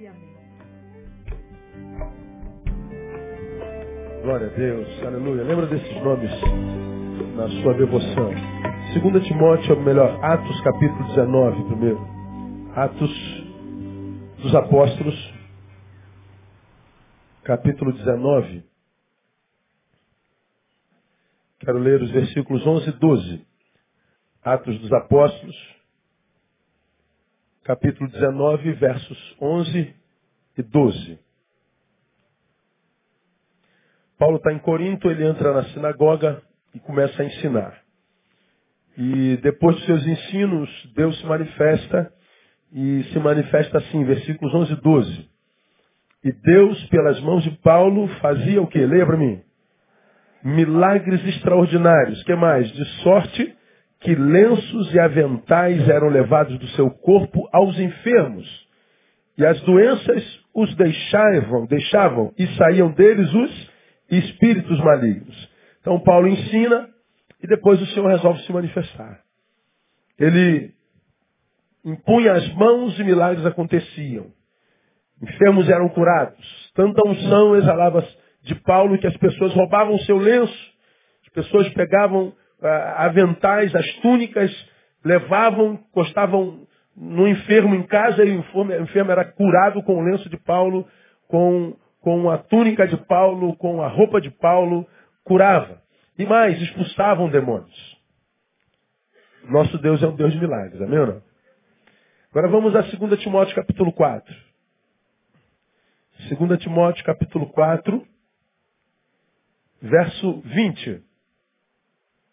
e amém. Glória a Deus, aleluia. Lembra desses nomes na sua devoção. 2 Timóteo, ou melhor, Atos capítulo 19 primeiro. Atos dos Apóstolos, capítulo 19. Quero ler os versículos 11 e 12. Atos dos Apóstolos, capítulo 19, versos 11 e 12. Paulo está em Corinto, ele entra na sinagoga e começa a ensinar. E depois dos seus ensinos, Deus se manifesta e se manifesta assim, versículos 11 e 12. E Deus, pelas mãos de Paulo, fazia o que? Leia para mim. Milagres extraordinários. que mais? De sorte que lenços e aventais eram levados do seu corpo aos enfermos. E as doenças os deixavam, deixavam e saíam deles os espíritos malignos. Então Paulo ensina e depois o Senhor resolve se manifestar. Ele impunha as mãos e milagres aconteciam. Enfermos eram curados. Tanta unção exalava de Paulo que as pessoas roubavam seu lenço. As pessoas pegavam aventais, as túnicas, levavam, encostavam no enfermo em casa e o enfermo era curado com o lenço de Paulo, com com a túnica de Paulo, com a roupa de Paulo, curava. E mais, expulsavam demônios. Nosso Deus é um Deus de milagres, amém ou não? Agora vamos a 2 Timóteo capítulo 4. 2 Timóteo capítulo 4, verso 20.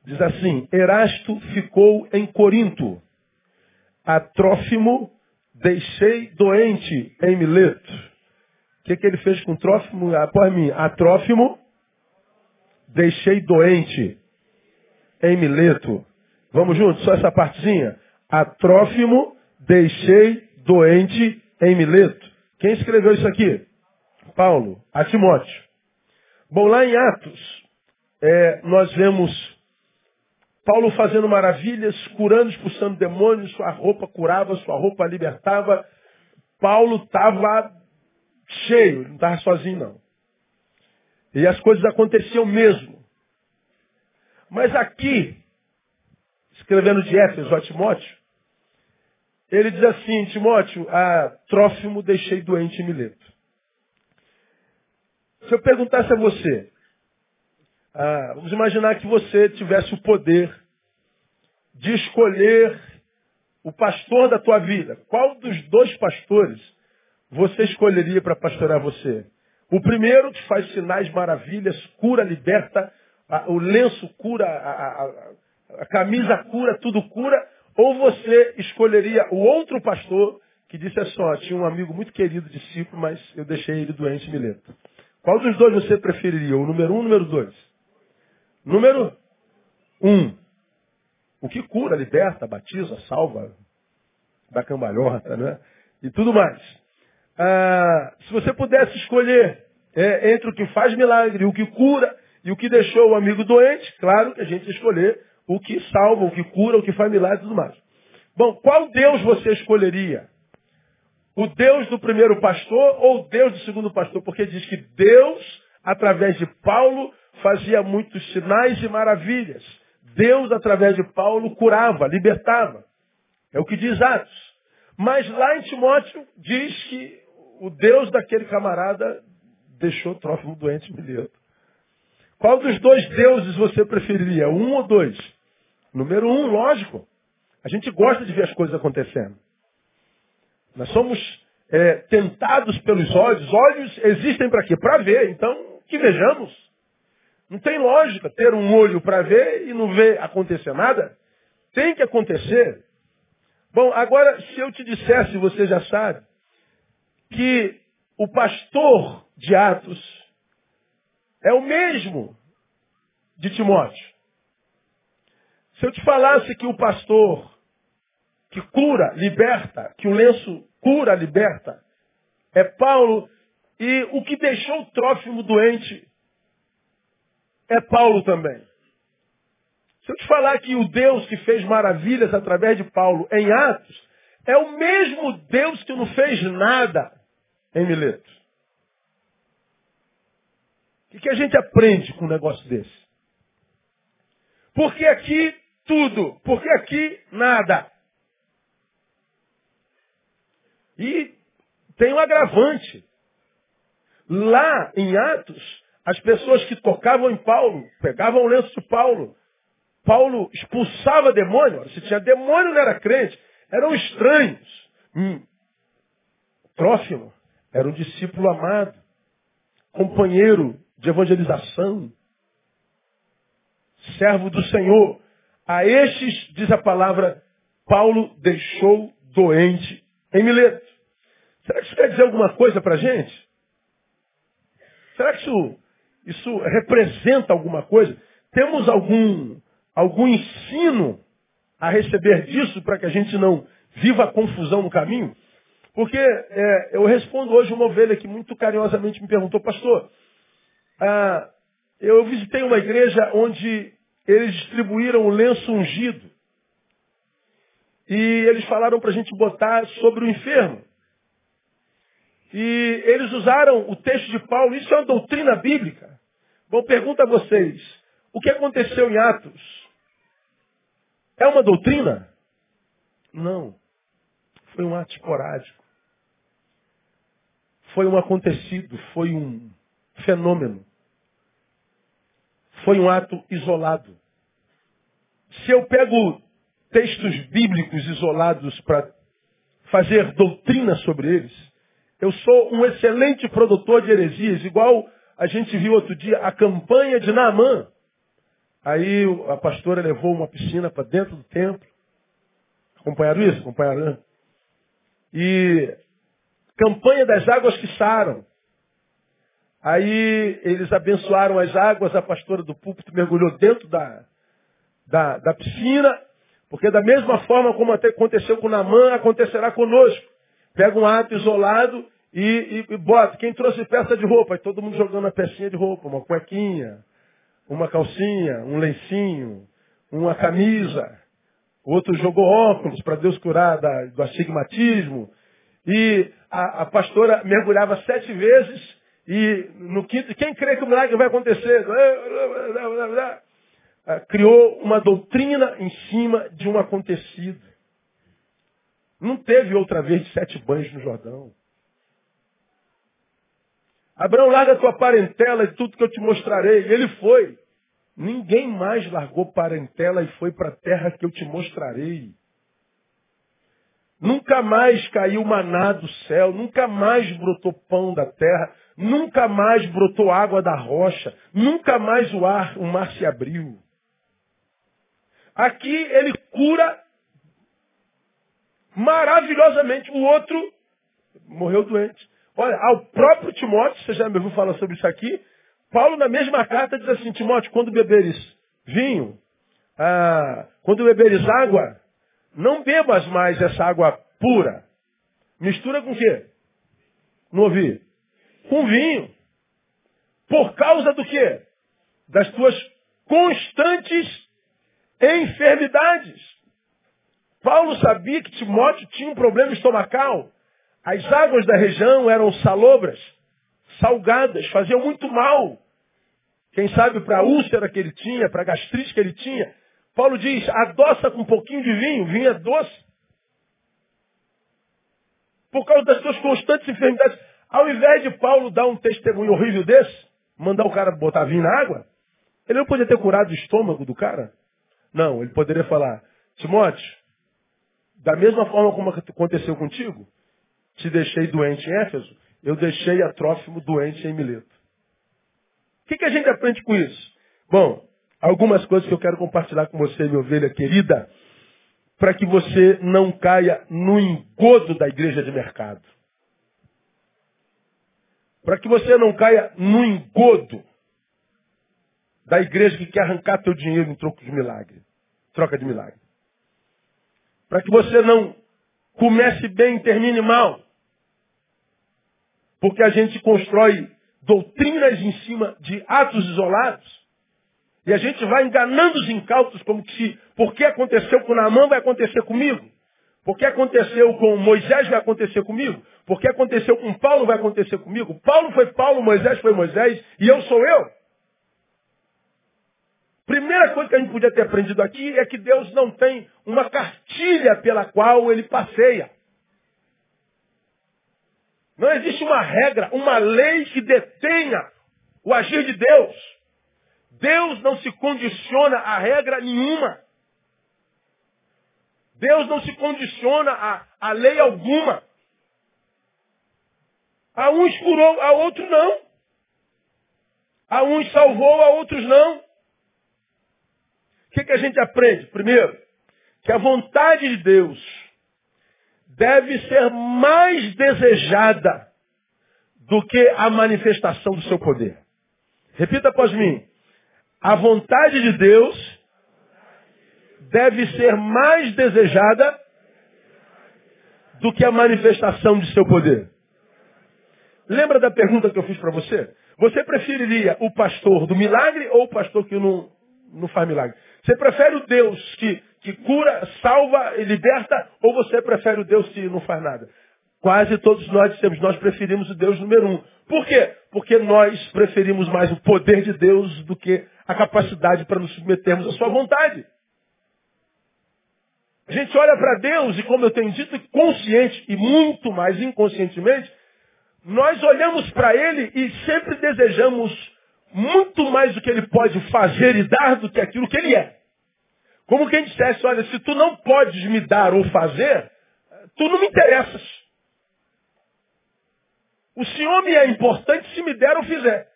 Diz assim, Erasto ficou em Corinto, a Trófimo deixei doente em Mileto que, que ele fez com Trófimo? Após mim, a Trófimo deixei doente em Mileto. Vamos juntos, só essa partezinha. A Trófimo deixei doente em Mileto. Quem escreveu isso aqui? Paulo, a Timóteo. Bom, lá em Atos, é, nós vemos Paulo fazendo maravilhas, curando, expulsando demônios, sua roupa curava, sua roupa libertava. Paulo estava cheio, não estava sozinho não. E as coisas aconteciam mesmo. Mas aqui, escrevendo de Éfeso a Timóteo, ele diz assim, Timóteo, a Trófimo deixei doente em Mileto. Se eu perguntasse a você, ah, vamos imaginar que você tivesse o poder de escolher o pastor da tua vida. Qual dos dois pastores você escolheria para pastorear você? O primeiro que faz sinais, maravilhas, cura, liberta, a, o lenço cura, a, a, a, camisa cura, tudo cura, ou você escolheria o outro pastor que disse assim, ó, tinha um amigo muito querido, discípulo, mas eu deixei ele doente em Mileto. Qual dos dois você preferiria? O número um ou o número dois? Número um. O que cura, liberta, batiza, salva, dá cambalhota, né? E tudo mais. Ah, se você pudesse escolher é, entre o que faz milagre, o que cura e o que deixou o amigo doente, claro que a gente escolher o que salva, o que cura, o que faz milagre e tudo mais. Bom, qual Deus você escolheria? O Deus do primeiro pastor ou o Deus do segundo pastor? Porque diz que Deus, através de Paulo, fazia muitos sinais e maravilhas. Deus, através de Paulo, curava, libertava. É o que diz Atos. Mas lá em Timóteo diz que o Deus daquele camarada deixou Trófimo doente em Mileto. Qual dos dois deuses você preferiria? Um ou dois? Número um, lógico. A gente gosta de ver as coisas acontecendo. Nós somos é, tentados pelos olhos. Olhos existem para quê? Para ver. Então, que vejamos. Não tem lógica ter um olho para ver e não ver acontecer nada. Tem que acontecer. Bom, agora, se eu te dissesse, você já sabe, que o pastor de Atos é o mesmo de Timóteo. Se eu te falasse que o pastor que cura, liberta, que o lenço cura, liberta, é Paulo, e o que deixou o Trófimo doente é Paulo também. Se eu te falar que o Deus que fez maravilhas através de Paulo em Atos é o mesmo Deus que não fez nada em Mileto? O que, a gente aprende com um negócio desse? Porque aqui tudo, porque aqui nada. E tem um agravante. Lá em Atos, as pessoas que tocavam em Paulo, pegavam o lenço de Paulo, Paulo expulsava demônio. Se tinha demônio, não era crente. Eram estranhos. Hum. Trófimo era um discípulo amado, companheiro de evangelização, servo do Senhor. A estes, diz a palavra, Paulo deixou doente em Mileto. Será que isso quer dizer alguma coisa para a gente? Será que isso, isso representa alguma coisa? Temos algum, algum ensino a receber disso para que a gente não viva a confusão no caminho? Porque é, eu respondo hoje uma ovelha que muito carinhosamente me perguntou, pastor, ah, eu visitei uma igreja onde eles distribuíram o lenço ungido. E eles falaram para a gente botar sobre o enfermo. E eles usaram o texto de Paulo, isso é uma doutrina bíblica. Bom, pergunta a vocês, o que aconteceu em Atos? É uma doutrina? Não. Foi um ato esporádico. Foi um acontecido, foi um fenômeno. Foi um ato isolado. Se eu pego textos bíblicos isolados para fazer doutrina sobre eles, eu sou um excelente produtor de heresias, igual a gente viu outro dia a campanha de Naamã. Aí a pastora levou uma piscina para dentro do templo. Acompanharam isso? Acompanharam? E campanha das águas que saram. Aí eles abençoaram as águas, a pastora do púlpito mergulhou dentro da, da, da piscina, porque da mesma forma como aconteceu com Namã, acontecerá conosco. Pega um ato isolado e, e, e, bota. Quem trouxe peça de roupa? Aí todo mundo jogando a pecinha de roupa, uma cuequinha, uma calcinha, um lencinho, uma camisa. Outro jogou óculos para Deus curar da, do astigmatismo. E a, a pastora mergulhava sete vezes e no quinto, quem crê que o milagre vai acontecer? Ah, criou uma doutrina em cima de um acontecido. Não teve outra vez de sete banhos no Jordão. Abraão, larga a tua parentela e tudo que eu te mostrarei. Ele foi. Ninguém mais largou parentela e foi para a terra que eu te mostrarei. Nunca mais caiu maná do céu, nunca mais brotou pão da terra, nunca mais brotou água da rocha, nunca mais o, ar, o mar se abriu. Aqui ele cura maravilhosamente. O outro morreu doente. Olha, ao próprio Timóteo, você já me ouviu falar sobre isso aqui, Paulo na mesma carta diz assim, Timóteo, quando beberes vinho, ah, quando beberes água, não bebas mais essa água pura. Mistura com o quê? Não ouvi? Com vinho. Por causa do quê? Das tuas constantes enfermidades. Paulo sabia que Timóteo tinha um problema estomacal. As águas da região eram salobras, salgadas, faziam muito mal. Quem sabe para a úlcera que ele tinha, para a gastrite que ele tinha. Paulo diz, adoça com um pouquinho de vinho, vinho é doce. Por causa das suas constantes enfermidades. Ao invés de Paulo dar um testemunho horrível desse, mandar o cara botar vinho na água, ele não podia ter curado o estômago do cara? Não, ele poderia falar, Timóteo, da mesma forma como aconteceu contigo, te deixei doente em Éfeso, eu deixei a Trófimo doente em Mileto. O que, que a gente aprende com isso? Bom, algumas coisas que eu quero compartilhar com você, minha ovelha querida, para que você não caia no engodo da igreja de mercado. Para que você não caia no engodo da igreja que quer arrancar teu dinheiro em troco de milagre. Troca de milagre. Para que você não comece bem e termine mal. Porque a gente constrói doutrinas em cima de atos isolados. E a gente vai enganando os incautos como que se, porque aconteceu com Naamã, vai acontecer comigo. Porque aconteceu com Moisés, vai acontecer comigo. Porque aconteceu com Paulo, vai acontecer comigo. Paulo foi Paulo, Moisés foi Moisés, e eu sou eu. Primeira coisa que a gente podia ter aprendido aqui é que Deus não tem uma cartilha pela qual ele passeia. Não existe uma regra, uma lei que detenha o agir de Deus. Deus não se condiciona a regra nenhuma. Deus não se condiciona a, a lei alguma. A uns curou, a outros não. A uns salvou, a outros não. O que, que a gente aprende? Primeiro, que a vontade de Deus deve ser mais desejada do que a manifestação do seu poder. Repita após mim. A vontade de Deus deve ser mais desejada do que a manifestação de seu poder. Lembra da pergunta que eu fiz para você? Você preferiria o pastor do milagre ou o pastor que não, não faz milagre? Você prefere o Deus que, que cura, salva e liberta ou você prefere o Deus que não faz nada? Quase todos nós dissemos, nós preferimos o Deus número um. Por quê? Porque nós preferimos mais o poder de Deus do que a capacidade para nos submetermos à sua vontade. A gente olha para Deus e, como eu tenho dito, consciente e muito mais inconscientemente, nós olhamos para Ele e sempre desejamos muito mais do que Ele pode fazer e dar do que aquilo que Ele é. Como quem dissesse, olha, se tu não podes me dar ou fazer, tu não me interessas. O Senhor me é importante se me der ou fizer.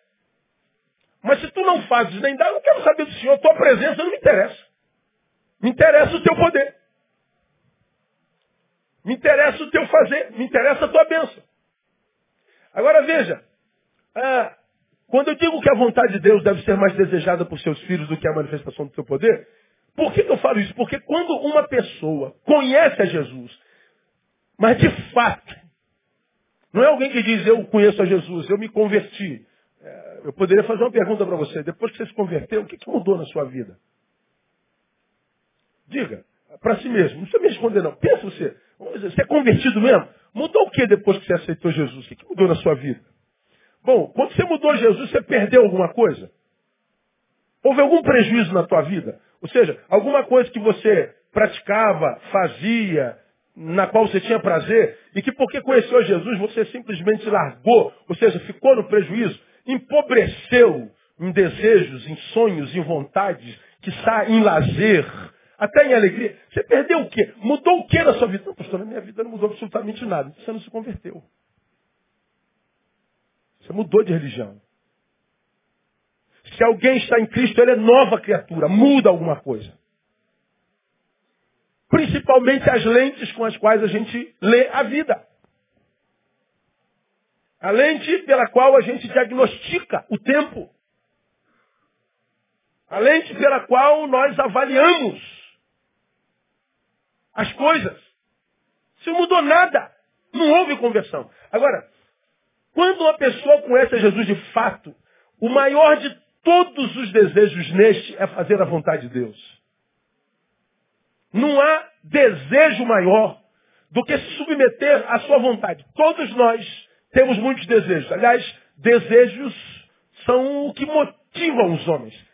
Mas se tu não fazes nem dá, eu não quero saber do Senhor. Tua presença não me interessa. Me interessa o teu poder. Me interessa o teu fazer, me interessa a tua bênção. Agora veja, ah, quando eu digo que a vontade de Deus deve ser mais desejada por seus filhos do que a manifestação do seu poder, por que, que eu falo isso? Porque quando uma pessoa conhece a Jesus, mas de fato, não é alguém que diz eu conheço a Jesus, eu me converti. É, eu poderia fazer uma pergunta para você. Depois que você se converteu, o que, que mudou na sua vida? Diga, para si mesmo. Não precisa me responder não. Pensa você. Você é convertido mesmo? Mudou o que depois que você aceitou Jesus? O que mudou na sua vida? Bom, quando você mudou Jesus, você perdeu alguma coisa? Houve algum prejuízo na tua vida? Ou seja, alguma coisa que você praticava, fazia, na qual você tinha prazer, e que porque conheceu Jesus, você simplesmente largou, ou seja, ficou no prejuízo, empobreceu em desejos, em sonhos, em vontades, que está em lazer, até em alegria. Você perdeu o quê? Mudou o quê na sua vida? Não, pastor, na minha vida não mudou absolutamente nada. Você não se converteu. Você mudou de religião. Se alguém está em Cristo, ele é nova criatura, muda alguma coisa. Principalmente as lentes com as quais a gente lê a vida. A lente pela qual a gente diagnostica o tempo. A lente pela qual nós avaliamos as coisas. Não mudou nada. Não houve conversão. Agora, quando uma pessoa conhece a Jesus de fato, o maior de todos os desejos neste é fazer a vontade de Deus. Não há desejo maior do que se submeter à sua vontade. Todos nós temos muitos desejos. Aliás, desejos são o que motivam os homens.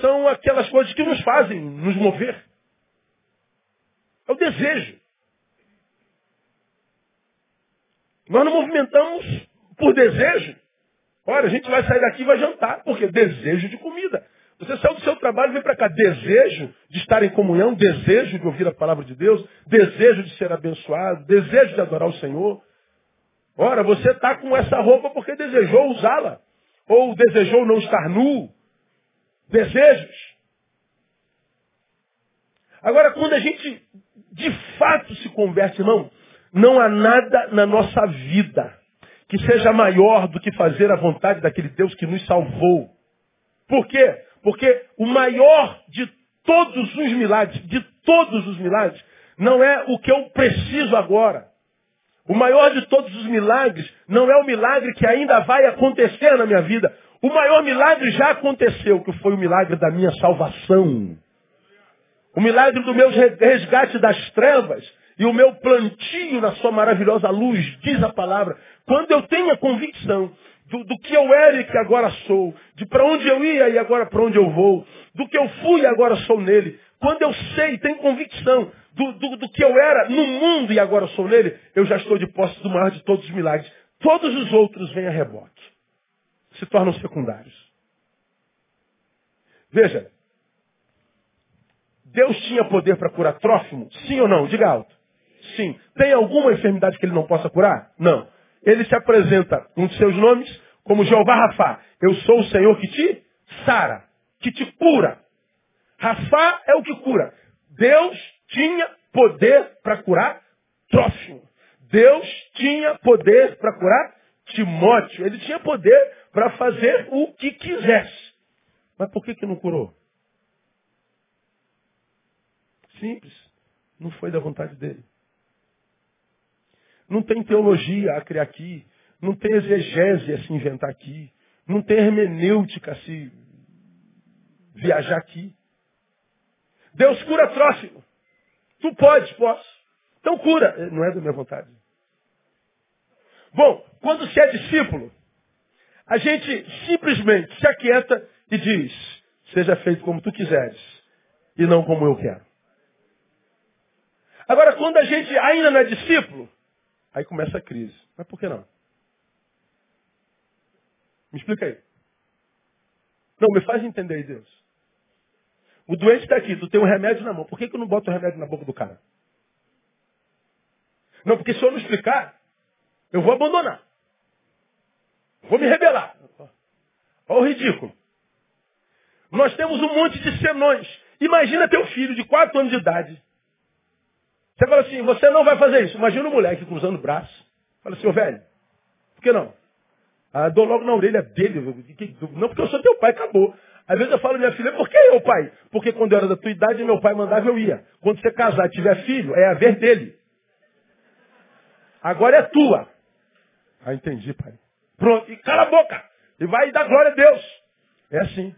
São aquelas coisas que nos fazem nos mover. É o desejo. Nós não movimentamos por desejo. Olha, a gente vai sair daqui e vai jantar. Porque desejo de comida. Você saiu do seu trabalho e vem para cá. Desejo de estar em comunhão, desejo de ouvir a palavra de Deus, desejo de ser abençoado, desejo de adorar o Senhor. Ora, você está com essa roupa porque desejou usá-la. Ou desejou não estar nu. Desejos. Agora, quando a gente de fato se converte, irmão, não há nada na nossa vida que seja maior do que fazer a vontade daquele Deus que nos salvou. Por quê? Porque o maior de todos os milagres, de todos os milagres, não é o que eu preciso agora. O maior de todos os milagres não é o milagre que ainda vai acontecer na minha vida. O maior milagre já aconteceu, que foi o milagre da minha salvação. O milagre do meu resgate das trevas e o meu plantio na sua maravilhosa luz, diz a palavra, quando eu tenho a convicção do, do que eu era e que agora sou, de para onde eu ia e agora para onde eu vou, do que eu fui e agora sou nele, quando eu sei, tenho convicção do, do, do que eu era no mundo e agora sou nele, eu já estou de posse do maior de todos os milagres. Todos os outros vêm a reboque. Se tornam secundários. Veja, Deus tinha poder para curar Trófimo? Sim ou não? Diga alto. Sim. Tem alguma enfermidade que ele não possa curar? Não. Ele se apresenta, um de seus nomes, como Jeová Rafá. Eu sou o Senhor que te sara, que te cura. Rafá é o que cura. Deus tinha poder para curar Trófimo. Deus tinha poder para curar Timóteo. Ele tinha poder para fazer o que quisesse. Mas por que, que não curou? Simples. Não foi da vontade dele. Não tem teologia a criar aqui. Não tem exegese a se inventar aqui. Não tem hermenêutica a se viajar aqui. Deus cura próximo. Tu podes, posso. Então cura. Não é da minha vontade. Bom, quando se é discípulo, a gente simplesmente se aquieta e diz, seja feito como tu quiseres e não como eu quero. Agora, quando a gente ainda não é discípulo, Aí começa a crise. Mas por que não? Me explica aí. Não, me faz entender aí, Deus. O doente está aqui, tu tem um remédio na mão. Por que, que eu não boto o remédio na boca do cara? Não, porque se eu não explicar, eu vou abandonar. Vou me rebelar. Olha o ridículo. Nós temos um monte de senões. Imagina teu filho de 4 anos de idade você fala assim, você não vai fazer isso. Imagina um moleque cruzando o braço. Fala assim, ô velho, por que não? Ah, dou logo na orelha dele. Não porque eu sou teu pai, acabou. Às vezes eu falo, minha filha, por que eu, pai? Porque quando eu era da tua idade, meu pai mandava eu ia. Quando você casar e tiver filho, é a ver dele. Agora é tua. Ah, entendi, pai. Pronto, e cala a boca. E vai dar glória a Deus. É assim.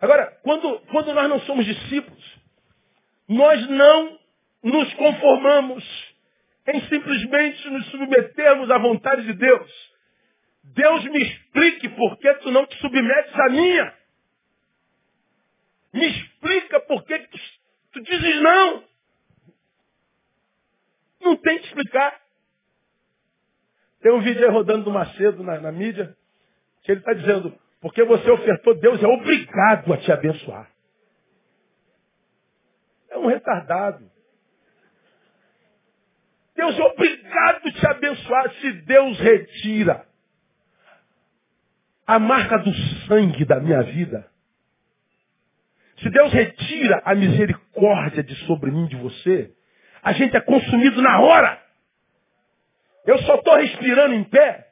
Agora, quando, quando nós não somos discípulos, nós não nos conformamos em simplesmente nos submetermos à vontade de Deus. Deus me explique por que tu não te submetes à minha. Me explica por que tu, tu dizes não. Não tem que explicar. Tem um vídeo aí rodando do Macedo na, na mídia, que ele está dizendo, porque você ofertou, Deus é obrigado a te abençoar. É um retardado. Deus obrigado a te abençoar se Deus retira a marca do sangue da minha vida. Se Deus retira a misericórdia de sobre mim, de você, a gente é consumido na hora. Eu só estou respirando em pé,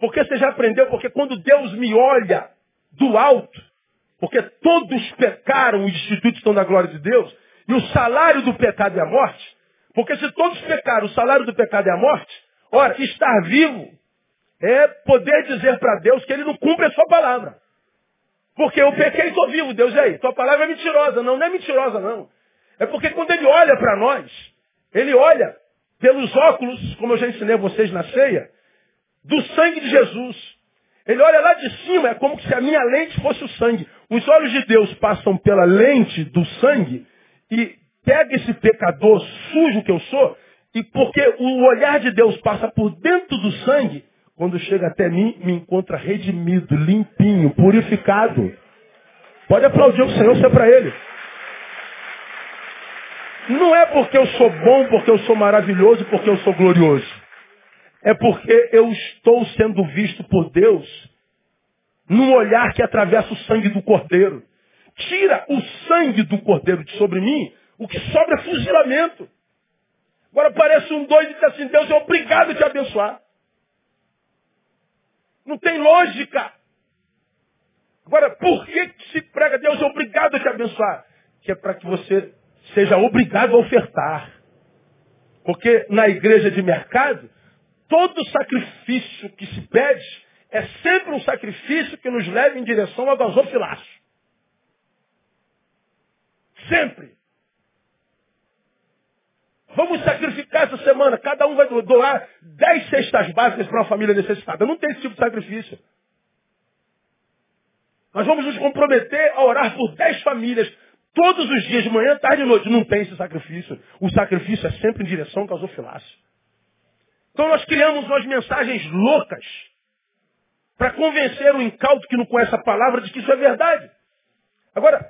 porque você já aprendeu, porque quando Deus me olha do alto, porque todos pecaram e institutos estão na glória de Deus, e o salário do pecado é a morte. Porque se todos pecaram, o salário do pecado é a morte. Ora, estar vivo é poder dizer para Deus que ele não cumpre a sua palavra. Porque eu pequei e estou vivo, Deus, e aí? Tua palavra é mentirosa. Não, não é mentirosa, não. É porque quando ele olha para nós, ele olha pelos óculos, como eu já ensinei a vocês na ceia, do sangue de Jesus. Ele olha lá de cima, é como se a minha lente fosse o sangue. Os olhos de Deus passam pela lente do sangue e pega esse pecador sujo que eu sou, e porque o olhar de Deus passa por dentro do sangue, quando chega até mim, me encontra redimido, limpinho, purificado. Pode aplaudir o Senhor, isso é para Ele. Não é porque eu sou bom, porque eu sou maravilhoso, porque eu sou glorioso. É porque eu estou sendo visto por Deus num olhar que atravessa o sangue do Cordeiro tira o sangue do cordeiro de sobre mim, o que sobra é fuzilamento. Agora parece um doido e diz assim, Deus é obrigado a te abençoar. Não tem lógica. Agora, por que se prega Deus é obrigado a te abençoar? Que é para que você seja obrigado a ofertar. Porque na igreja de mercado, todo sacrifício que se pede é sempre um sacrifício que nos leva em direção ao gasofilaço. Sempre. Vamos sacrificar essa semana. Cada um vai doar dez cestas básicas para uma família necessitada. Não tem esse tipo de sacrifício. Nós vamos nos comprometer a orar por dez famílias todos os dias, de manhã, tarde e noite. Não tem esse sacrifício. O sacrifício é sempre em direção ao gasofilácio. Então nós criamos umas mensagens loucas para convencer o incauto que não conhece a palavra de que isso é verdade. Agora,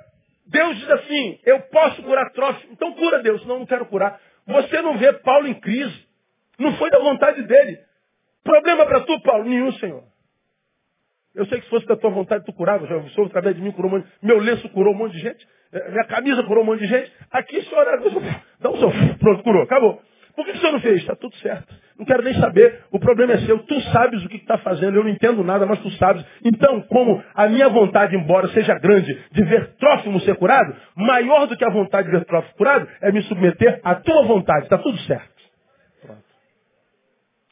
Deus diz assim, eu posso curar trófico, então cura Deus, não, não quero curar. Você não vê Paulo em crise. Não foi da vontade dele. Problema para tu, Paulo? Nenhum, Senhor. Eu sei que se fosse da tua vontade, tu curava. Já sou através de mim curou um monte, meu lenço curou um monte de gente, eh, minha camisa curou um monte de gente. Aqui, senhor, dá um seu, pronto, curou, acabou. Por que o senhor não fez? Está tudo certo. Não quero nem saber. O problema é seu. Tu sabes o que está fazendo. Eu não entendo nada, mas tu sabes. Então, como a minha vontade, embora seja grande, de ver Trófimo ser curado, maior do que a vontade de ver Trófimo curado, é me submeter à tua vontade. Está tudo certo. Pronto.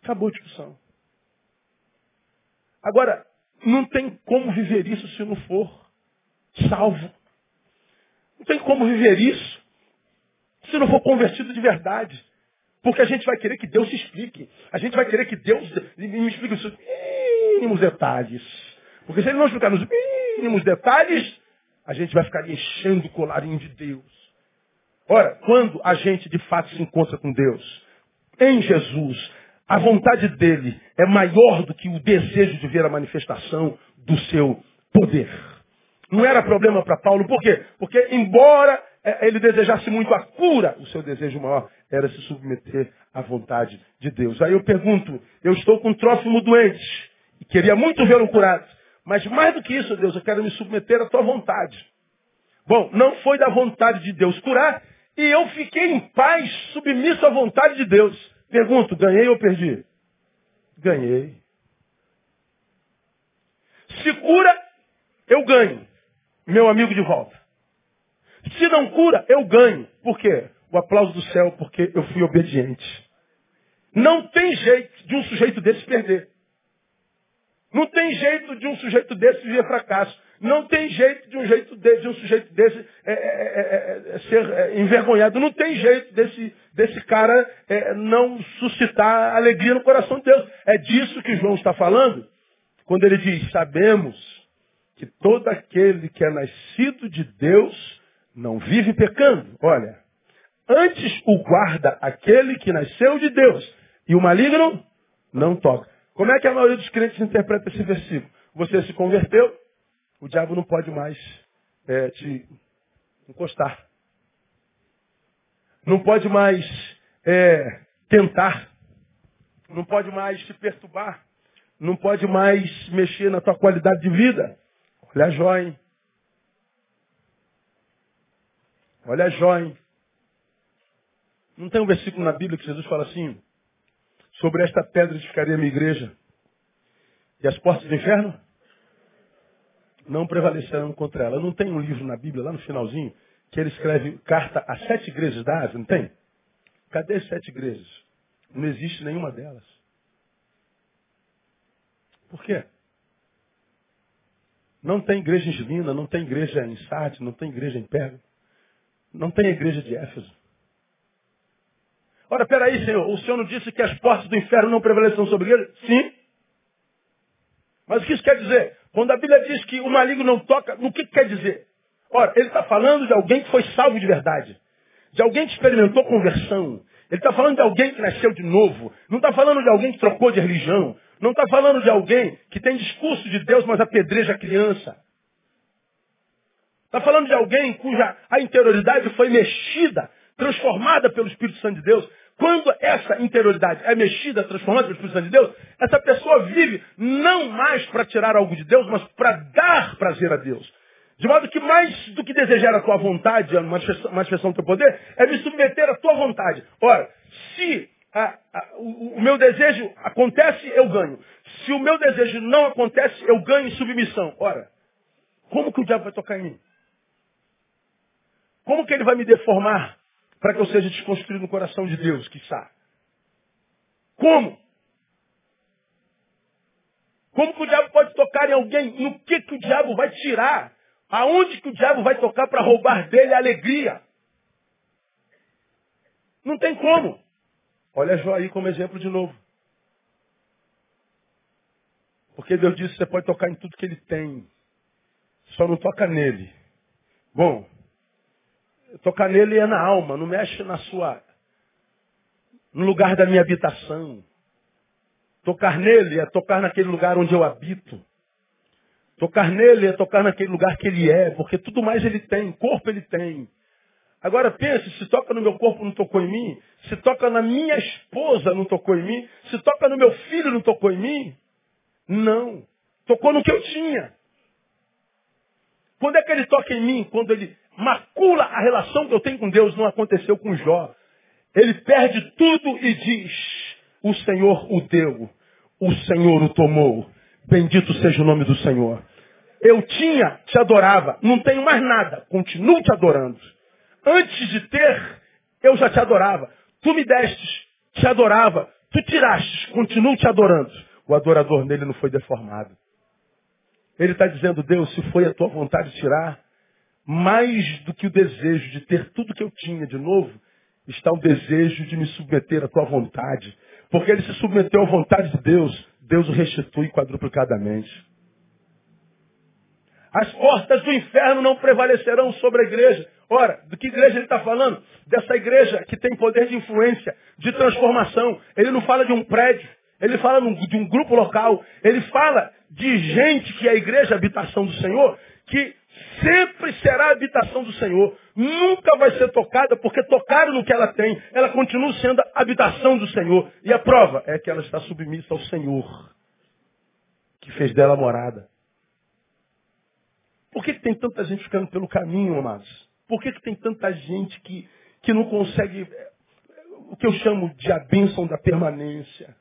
Acabou a discussão. Agora, não tem como viver isso se não for salvo. Não tem como viver isso se não for convertido de verdade. Porque a gente vai querer que Deus se explique. A gente vai querer que Deus me explique os mínimos detalhes. Porque se ele não explicar nos mínimos detalhes, a gente vai ficar enchendo o colarinho de Deus. Ora, quando a gente de fato se encontra com Deus, em Jesus, a vontade dele é maior do que o desejo de ver a manifestação do seu poder. Não era problema para Paulo, por quê? Porque embora ele desejasse muito a cura, o seu desejo maior era se submeter à vontade de Deus. Aí eu pergunto, eu estou com um trófimo doente e queria muito vê-lo curado. Mas mais do que isso, Deus, eu quero me submeter à tua vontade. Bom, não foi da vontade de Deus curar e eu fiquei em paz, submisso à vontade de Deus. Pergunto, ganhei ou perdi? Ganhei. Se cura, eu ganho. Meu amigo de volta. Se não cura, eu ganho. Por quê? o aplauso do céu porque eu fui obediente. Não tem jeito de um sujeito desse perder. Não tem jeito de um sujeito desse viver fracasso. Não tem jeito de um, jeito de, de um sujeito desse é, é, é, é ser é, envergonhado. Não tem jeito desse, desse cara é, não suscitar alegria no coração de Deus. É disso que João está falando quando ele diz: Sabemos que todo aquele que é nascido de Deus não vive pecando. Olha, Antes o guarda aquele que nasceu de Deus. E o maligno não toca. Como é que a maioria dos crentes interpreta esse versículo? Você se converteu, o diabo não pode mais é, te encostar. Não pode mais é, tentar. Não pode mais te perturbar. Não pode mais mexer na tua qualidade de vida. Olha a joia. Olha a joia. Não tem um versículo na Bíblia que Jesus fala assim, sobre esta pedra edificaria minha igreja. E as portas do inferno não prevalecerão contra ela. Não tem um livro na Bíblia, lá no finalzinho, que ele escreve carta a sete igrejas da Ásia, não tem? Cadê as sete igrejas? Não existe nenhuma delas. Por quê? Não tem igreja em Gilina, não tem igreja em Sardes, não tem igreja em Pérgamo, não tem igreja de Éfeso. Ora, peraí, Senhor, o Senhor não disse que as portas do inferno não prevalecerão sobre ele? Sim. Mas o que isso quer dizer? Quando a Bíblia diz que o maligno não toca, no que, que quer dizer? Ora, ele está falando de alguém que foi salvo de verdade. De alguém que experimentou conversão. Ele está falando de alguém que nasceu de novo. Não está falando de alguém que trocou de religião. Não está falando de alguém que tem discurso de Deus, mas apedreja a criança. Está falando de alguém cuja a interioridade foi mexida, transformada pelo Espírito Santo de Deus. Quando essa interioridade é mexida, transformada pelo Espírito Santo de Deus, essa pessoa vive não mais para tirar algo de Deus, mas para dar prazer a Deus. De modo que mais do que desejar a tua vontade, a manifestação do teu poder, é me submeter à tua vontade. Ora, se a, a, o, o, meu desejo acontece, eu ganho. Se o meu desejo não acontece, eu ganho em submissão. Ora, como que o diabo vai tocar em mim? Como que ele vai me deformar para que eu seja desconstruído no coração de Deus, está. Como? Como que o diabo pode tocar em alguém? No que, que o diabo vai tirar? Aonde que o diabo vai tocar para roubar dele a alegria? Não tem como. Olha Jó aí como exemplo de novo. Porque Deus disse você pode tocar em tudo que ele tem. Só não toca nele. Bom, tocar nele é na alma, não mexe na sua. no lugar da minha habitação. Tocar nele é tocar naquele lugar onde eu habito. Tocar nele é tocar naquele lugar que ele é, porque tudo mais ele tem, corpo ele tem. Agora pense, se toca no meu corpo não tocou em mim, se toca na minha esposa não tocou em mim, se toca no meu filho não tocou em mim, não. Tocou no que eu tinha. Quando é que ele toca em mim? Quando ele macula a relação que eu tenho com Deus, não aconteceu com Jó. Ele perde tudo e diz, o Senhor o deu, o Senhor o tomou. Bendito seja o nome do Senhor. Eu tinha, te adorava, não tenho mais nada, continuo te adorando. Antes de ter, eu já te adorava. Tu me destes, te adorava. Tu tiraste, continuo te adorando. O adorador nele não foi deformado. Ele está dizendo, Deus, se foi a tua vontade tirar, mais do que o desejo de ter tudo que eu tinha de novo, está o desejo de me submeter à tua vontade. Porque ele se submeteu à vontade de Deus, Deus o restitui quadruplicadamente. As portas do inferno não prevalecerão sobre a igreja. Ora, do que igreja ele está falando? Dessa igreja que tem poder de influência, de transformação. Ele não fala de um prédio. Ele fala de um grupo local. Ele fala de gente que é a igreja, a habitação do Senhor, que sempre será a habitação do Senhor. Nunca vai ser tocada, porque tocaram no que ela tem. Ela continua sendo a habitação do Senhor. E a prova é que ela está submissa ao Senhor, que fez dela morada. Por que, que tem tanta gente ficando pelo caminho, amados? Por que, que tem tanta gente que, que não consegue eh, o que eu chamo de a bênção da permanência?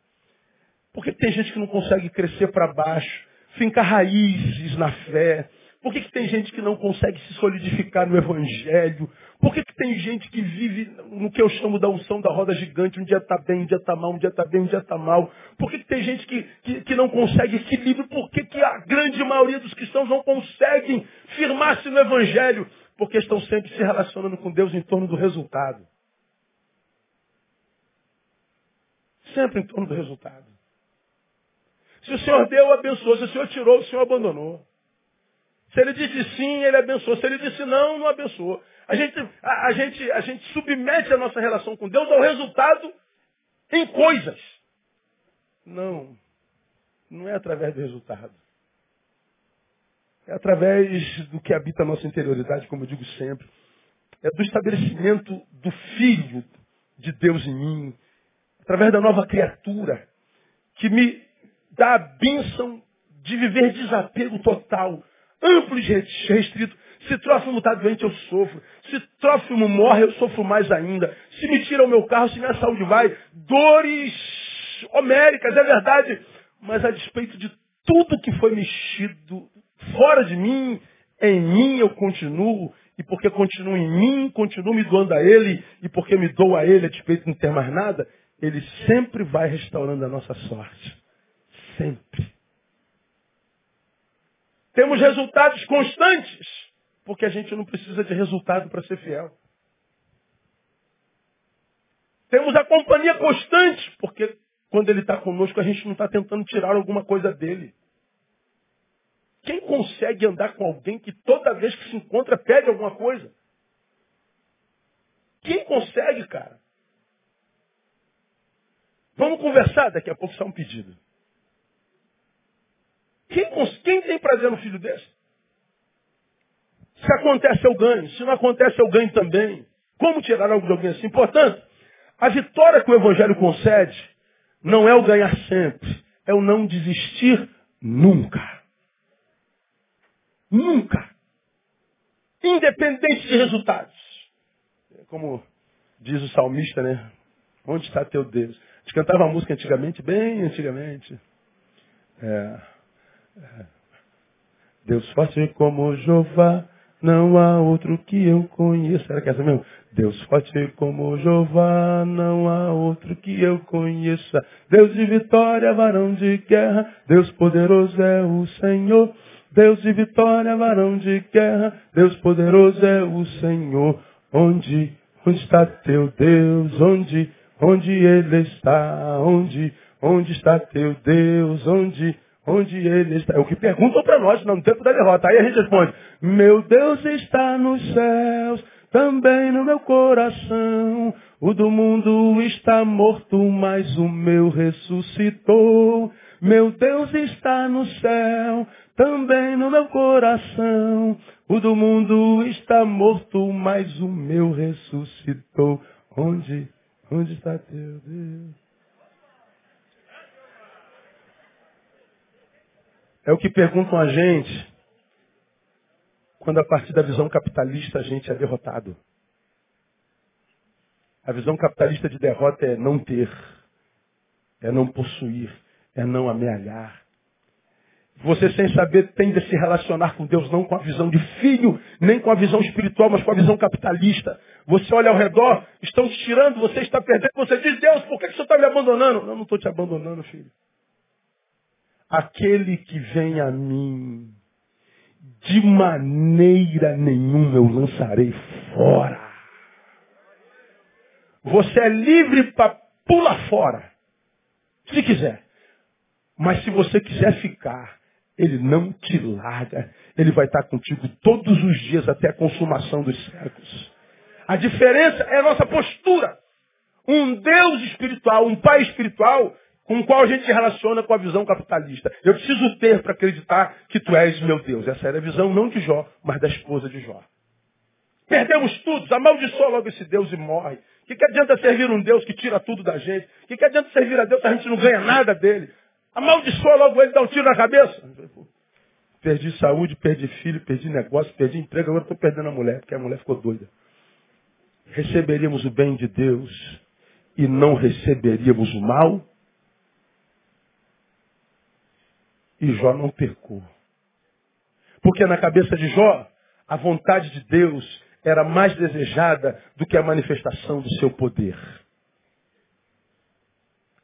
Por que tem gente que não consegue crescer para baixo, fincar raízes na fé? Por que, que tem gente que não consegue se solidificar no Evangelho? Por que, que tem gente que vive no que eu chamo da unção da roda gigante? Um dia está bem, um dia está mal, um dia está bem, um dia está mal. Por que, que tem gente que, que, que, não consegue equilíbrio? Por que, que a grande maioria dos cristãos não conseguem firmar-se no Evangelho? Porque estão sempre se relacionando com Deus em torno do resultado. Sempre em torno do resultado. Se o Senhor deu, abençoou. Se o Senhor tirou, o Senhor abandonou. Se ele disse sim, ele abençoou. Se ele disse não, não abençoou. A gente, a, a, gente, a gente submete a nossa relação com Deus ao resultado em coisas. Não. Não é através do resultado. É através do que habita a nossa interioridade, como eu digo sempre. É do estabelecimento do Filho de Deus em mim. Através da nova criatura que me dá a bênção de viver desapego total, amplo e restrito. Se Trófimo está doente, eu sofro. Se Trófimo morre, eu sofro mais ainda. Se me tira o meu carro, se minha saúde vai. Dores homéricas, é verdade. Mas a despeito de tudo que foi mexido fora de mim, em mim eu continuo. E porque continuo em mim, continuo me doando a Ele. E porque me dou a Ele, a despeito de não ter mais nada, Ele sempre vai restaurando a nossa sorte. Sempre. Temos resultados constantes, porque a gente não precisa de resultado para ser fiel. Temos a companhia constante, porque quando ele está conosco, a gente não está tentando tirar alguma coisa dele. Quem consegue andar com alguém que toda vez que se encontra pede alguma coisa? Quem consegue, cara? Vamos conversar, daqui a pouco só um pedido. Quem, quem tem prazer no filho desse? Se acontece, eu ganho. Se não acontece, eu ganho também. Como tirar algo de alguém assim? Portanto, a vitória que o Evangelho concede não é o ganhar sempre, é o não desistir nunca. Nunca. Independente de resultados. Como diz o salmista, né? Onde está teu Deus? A gente cantava música antigamente, bem antigamente. É. Deus forte como Jeová, não há outro que eu conheça. Será que é essa mesmo? Deus forte como Jeová, não há outro que eu conheça. Deus de vitória, varão de guerra, Deus poderoso é o Senhor. Deus de vitória, varão de guerra, Deus poderoso é o Senhor. Onde Onde está teu Deus? Onde, onde ele está? Onde, onde está teu Deus? Onde, onde ele está? É o que perguntam para nós no tempo da derrota. Aí a gente responde, meu Deus está nos céus, também no meu coração. O do mundo está morto, mas o meu ressuscitou. Meu Deus está no céu, também no meu coração. O do mundo está morto, mas o meu ressuscitou. Onde, onde está teu Deus? É o que perguntam a gente quando a partir da visão capitalista a gente é derrotado. A visão capitalista de derrota é não ter, é não possuir, é não amealhar. Você, sem saber, tende a se relacionar com Deus não com a visão de filho, nem com a visão espiritual, mas com a visão capitalista. Você olha ao redor, estão te tirando, você está perdendo. Você diz, Deus, por que você está me abandonando? Não, não estou te abandonando, filho. Aquele que vem a mim, de maneira nenhuma eu lançarei fora. Você é livre para pular fora, se quiser. Mas se você quiser ficar, ele não te larga. Ele vai estar contigo todos os dias até a consumação dos séculos. A diferença é a nossa postura. Um Deus espiritual, um Pai espiritual, com o qual a gente se relaciona com a visão capitalista. Eu preciso ter para acreditar que tu és meu Deus. Essa era a visão não de Jó, mas da esposa de Jó. Perdemos tudo, amaldiçoa logo esse Deus e morre. O que, que adianta servir um Deus que tira tudo da gente? O que, que adianta servir a Deus se a gente não ganha nada dele? Amaldiçoa logo ele, dá um tiro na cabeça. Perdi saúde, perdi filho, perdi negócio, perdi emprego, agora estou perdendo a mulher, porque a mulher ficou doida. Receberíamos o bem de Deus e não receberíamos o mal? E Jó não pecou. Porque na cabeça de Jó, a vontade de Deus era mais desejada do que a manifestação do seu poder.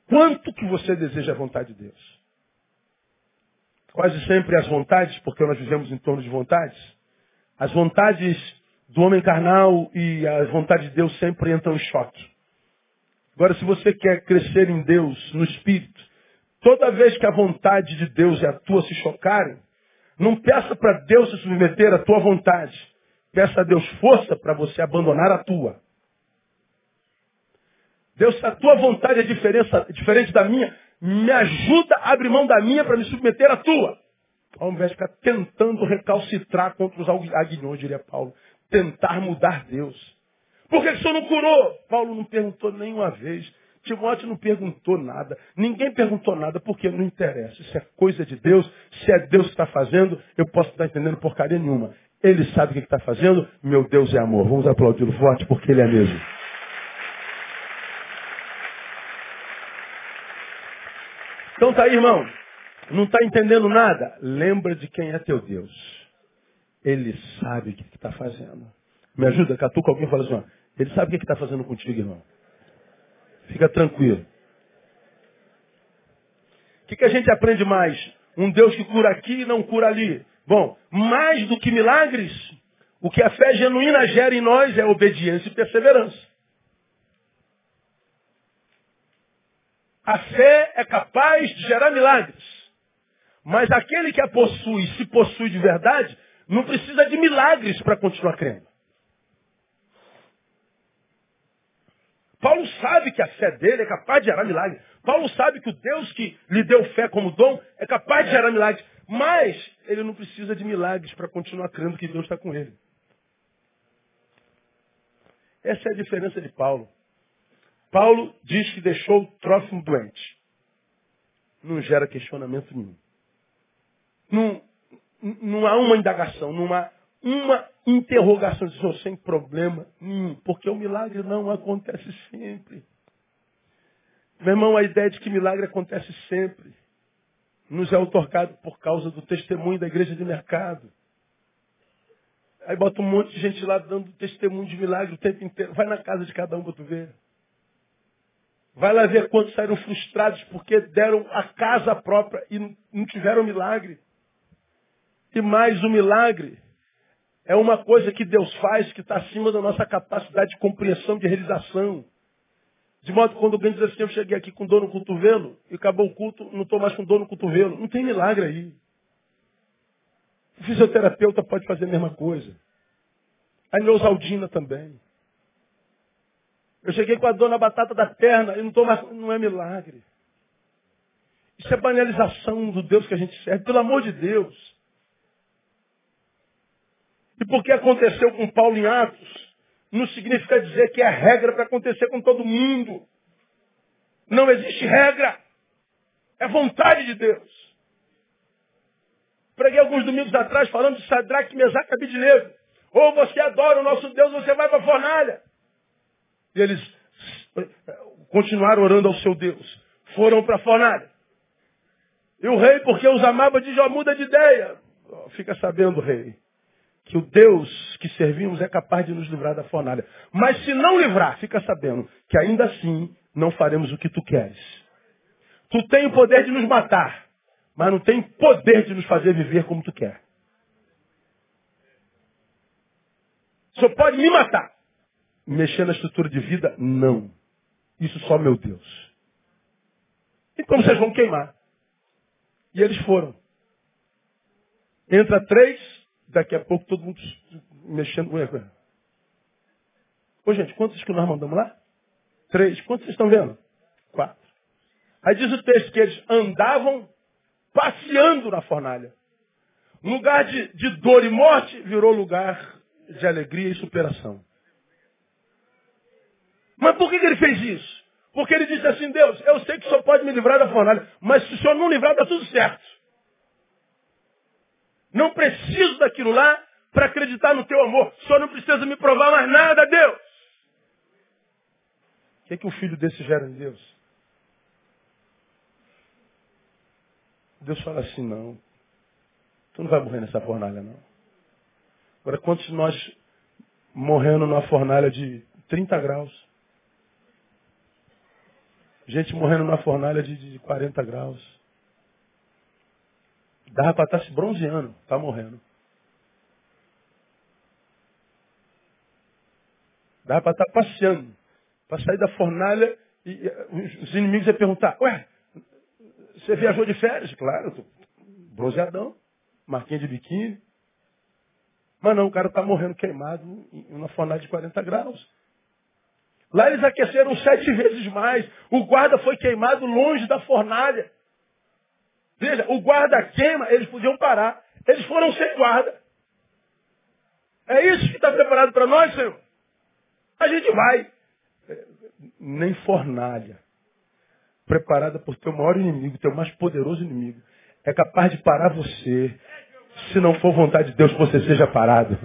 Quanto que você deseja a vontade de Deus? Quase sempre as vontades, porque nós vivemos em torno de vontades, as vontades do homem carnal e as vontades de Deus sempre entram em choque. Agora, se você quer crescer em Deus, no Espírito, toda vez que a vontade de Deus e a tua se chocarem, não peça para Deus se submeter à tua vontade. Peça a Deus força para você abandonar a tua. Deus, se a tua vontade é diferente da minha, me ajuda a abrir mão da minha para me submeter à tua. Ao invés de ficar tentando recalcitrar contra os aguilhões, diria Paulo. Tentar mudar Deus. Por que o senhor não curou? Paulo não perguntou nenhuma vez. Timóteo não perguntou nada. Ninguém perguntou nada porque não interessa. Isso é coisa de Deus. Se é Deus que está fazendo, eu posso estar entendendo porcaria nenhuma. Ele sabe o que está fazendo. Meu Deus é amor. Vamos aplaudi-lo forte porque ele é mesmo. Então tá aí, irmão. Não está entendendo nada? Lembra de quem é teu Deus. Ele sabe o que está fazendo. Me ajuda, catuca alguém e fala assim, ó, ele sabe o que está fazendo contigo, irmão. Fica tranquilo. O que, que a gente aprende mais? Um Deus que cura aqui e não cura ali. Bom, mais do que milagres, o que a fé genuína gera em nós é obediência e perseverança. A fé é capaz de gerar milagres. Mas aquele que a possui, se possui de verdade, não precisa de milagres para continuar crendo. Paulo sabe que a fé dele é capaz de gerar milagres. Paulo sabe que o Deus que lhe deu fé como dom é capaz de gerar milagres. Mas ele não precisa de milagres para continuar crendo que Deus está com ele. Essa é a diferença de Paulo. Paulo diz que deixou o Trófimo doente. Não gera questionamento nenhum. Não, não há uma indagação, não há uma interrogação de sem problema nenhum, porque o milagre não acontece sempre. Meu irmão, a ideia de que milagre acontece sempre nos é otorgado por causa do testemunho da igreja de mercado. Aí bota um monte de gente lá dando testemunho de milagre o tempo inteiro. Vai na casa de cada um para tu ver. Vai lá ver quantos saíram frustrados porque deram a casa própria e não tiveram milagre. E mais o milagre é uma coisa que Deus faz que está acima da nossa capacidade de compreensão, de realização. De modo que quando alguém diz assim, eu cheguei aqui com dor no cotovelo e acabou o culto, não estou mais com dor no cotovelo. Não tem milagre aí. O fisioterapeuta pode fazer a mesma coisa. A Neusaldina também. Eu cheguei com a dor na batata da perna e não estou mais. Não é milagre. Isso é banalização do Deus que a gente serve, pelo amor de Deus. E porque aconteceu com Paulo em Atos, não significa dizer que é regra para acontecer com todo mundo. Não existe regra. É vontade de Deus. Preguei alguns domingos atrás falando de Sadraque, Mesaque e Abidnego. Ou você adora o nosso Deus, você vai para a fornalha. E eles continuaram orando ao seu Deus. Foram para a fornalha. E o rei, porque os amava, diz, ó, muda de ideia. Fica sabendo, rei, que o Deus que servimos é capaz de nos livrar da fornalha. Mas se não livrar, fica sabendo que ainda assim não faremos o que tu queres. Tu tem o poder de nos matar mas não tem poder de nos fazer viver como tu quer. Só pode me matar. Mexer na estrutura de vida? Não. Isso só meu Deus. Então vocês vão queimar. E eles foram. Entra três, daqui a pouco todo mundo mexendo com ele. Ô gente, quantos que nós mandamos lá? Três. Quantos vocês estão vendo? Quatro. Aí diz o texto que eles andavam passeando na fornalha. Lugar de, de dor e morte virou lugar de alegria e superação. Mas por que, que ele fez isso? Porque ele disse assim, Deus, eu sei que o Senhor pode me livrar da fornalha, mas se o Senhor não livrar, está tudo certo. Não preciso daquilo lá para acreditar no teu amor. Senhor não precisa me provar mais nada, Deus. O que, é que um filho desse gera em Deus? Deus fala assim, não. Tu não vai morrer nessa fornalha, não. Agora, quantos de nós morrendo numa fornalha de 30 graus? Gente morrendo numa fornalha de, de 40 graus. Dava para estar tá se bronzeando, está morrendo. Dava para estar tá passeando, para sair da fornalha e, os inimigos iam perguntar, ué, você viajou de férias? Claro, tô bronzeadão, marquinha de biquíni. Mas não, o cara está morrendo queimado em uma fornalha de 40 graus. Lá eles aqueceram sete vezes mais. O guarda foi queimado longe da fornalha. Veja, o guarda queima, eles podiam parar. Eles foram sem guarda. É isso que está preparado para nós, Senhor? A gente vai. É, nem fornalha preparada por teu maior inimigo, teu mais poderoso inimigo, é capaz de parar você, se não for vontade de Deus que você seja parado.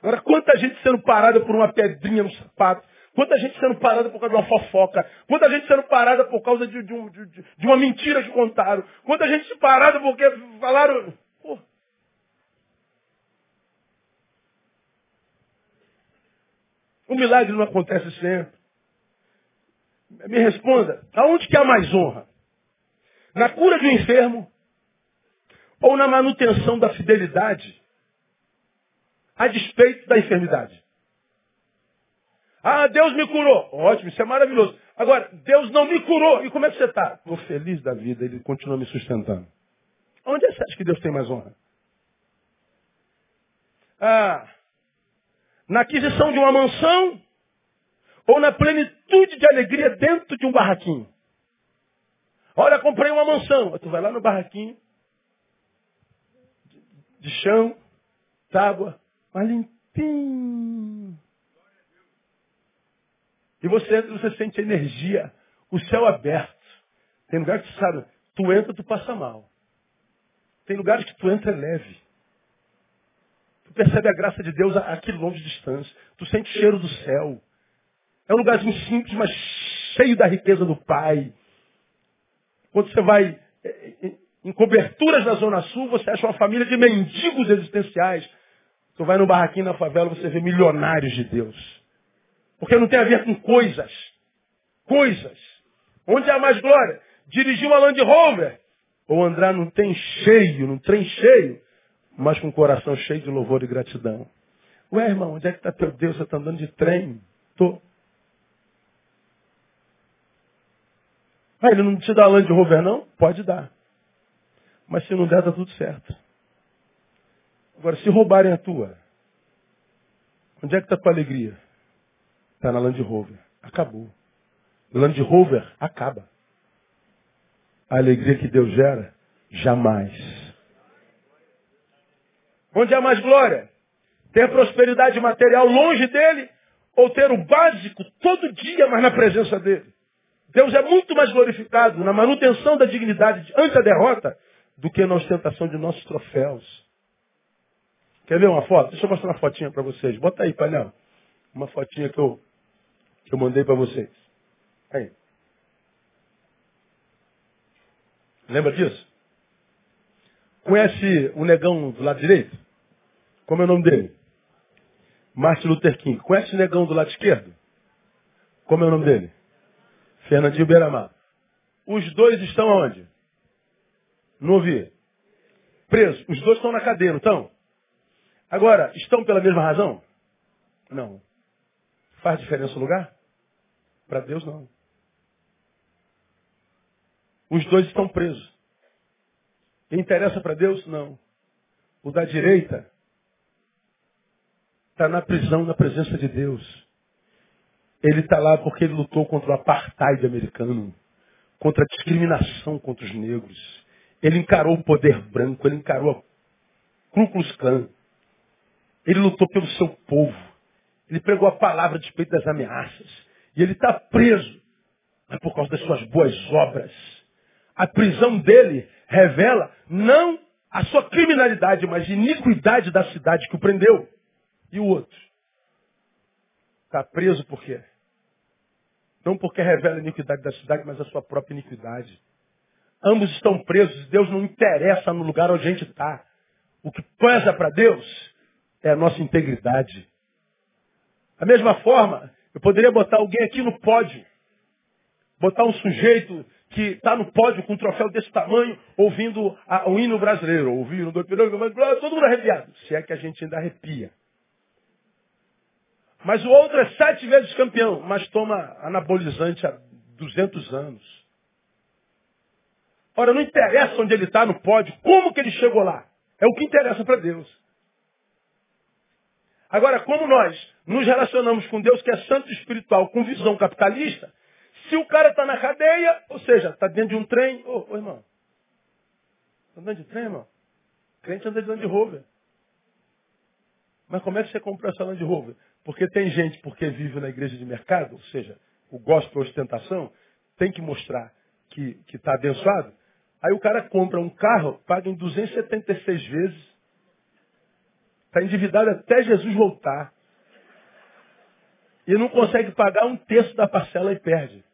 Agora, quanta gente sendo parada por uma pedrinha no sapato, quanta gente sendo parada por causa de uma fofoca, quanta gente sendo parada por causa de, de, um, de, de uma mentira que contaram, quanta gente parada porque falaram. Pô. O milagre não acontece sempre. Me responda, aonde que há mais honra? Na cura de um enfermo ou na manutenção da fidelidade a despeito da enfermidade? Ah, Deus me curou. Ótimo, isso é maravilhoso. Agora, Deus não me curou. E como é que você está? Estou feliz da vida, Ele continua me sustentando. Onde é que você acha que Deus tem mais honra? Ah, na aquisição de uma mansão ou na plenitude de alegria dentro de um barraquinho. Olha, comprei uma mansão. Tu vai lá no barraquinho, de chão, tábua, mas limpinho. E você você sente energia, o céu aberto. Tem lugar que tu sabe, tu entra, tu passa mal. Tem lugares que tu entra é leve. Tu percebe a graça de Deus a, a quilômetros de distância. Tu sente o cheiro do céu. É um lugarzinho simples, mas cheio da riqueza do Pai. Quando você vai é, é, em coberturas na Zona Sul, você acha uma família de mendigos existenciais. Tu vai no barraquinho na favela, você vê milionários de Deus. Porque não tem a ver com coisas. Coisas. Onde há mais glória? Dirigir uma Land Rover. Ou andar num trem cheio, num trem cheio. mas com o coração cheio de louvor e gratidão. Ué, irmão, onde é que está teu Deus? Você está andando de trem? Tô. Ah, ele não te dá Land Rover, não? Pode dar. Mas se não der, está tudo certo. Agora, se roubarem a tua, onde é que está a tua alegria? Está na Land Rover. Acabou. Land Rover acaba. A alegria que Deus gera, jamais. Onde há mais glória? Ter prosperidade material longe dele ou ter o básico todo dia, mas na presença dele? Deus é muito mais glorificado na manutenção da dignidade ante a derrota do que na ostentação de nossos troféus. Quer ver uma foto? Deixa eu mostrar uma fotinha para vocês. Bota aí, painel. Uma fotinha que eu, que eu mandei para vocês. Aí. Lembra disso? Conhece o negão do lado direito? Como é o nome dele? Martin Luther King. Conhece o negão do lado esquerdo? Como é o nome dele? Fernandinho Beiramar. Os dois estão onde? Não ouvi. Presos. Os dois estão na cadeia, não estão? Agora, estão pela mesma razão? Não. Faz diferença o lugar? Para Deus, não. Os dois estão presos. Interessa para Deus? Não. O da direita está na prisão, na presença de Deus. Ele está lá porque ele lutou contra o apartheid americano, contra a discriminação contra os negros. Ele encarou o poder branco, ele encarou a Ku Klux Klan. Ele lutou pelo seu povo. Ele pregou a palavra a despeito das ameaças. E ele está preso é por causa das suas boas obras. A prisão dele revela não a sua criminalidade, mas a iniquidade da cidade que o prendeu. E o outro? Está preso por quê? Não porque revela a iniquidade da cidade, mas a sua própria iniquidade. Ambos estão presos. Deus não interessa no lugar onde a gente está. O que pesa para Deus é a nossa integridade. Da mesma forma, eu poderia botar alguém aqui no pódio. Botar um sujeito que está no pódio com um troféu desse tamanho, ouvindo a, o hino brasileiro, ouvindo do todo mundo arrepiado. Se é que a gente ainda arrepia. Mas o outro é sete vezes campeão, mas toma anabolizante há 200 anos. Ora, não interessa onde ele está no pódio, como que ele chegou lá. É o que interessa para Deus. Agora, como nós nos relacionamos com Deus, que é santo espiritual, com visão capitalista, se o cara está na cadeia, ou seja, está dentro de um trem, ô, irmão, está andando de trem, irmão? crente anda de Land Rover. Mas como é que você comprou essa Land Rover? Porque tem gente, porque vive na igreja de mercado, ou seja, o gospel ostentação, tem que mostrar que está abençoado. Aí o cara compra um carro, paga em 276 vezes, está endividado até Jesus voltar. E não consegue pagar um terço da parcela e perde.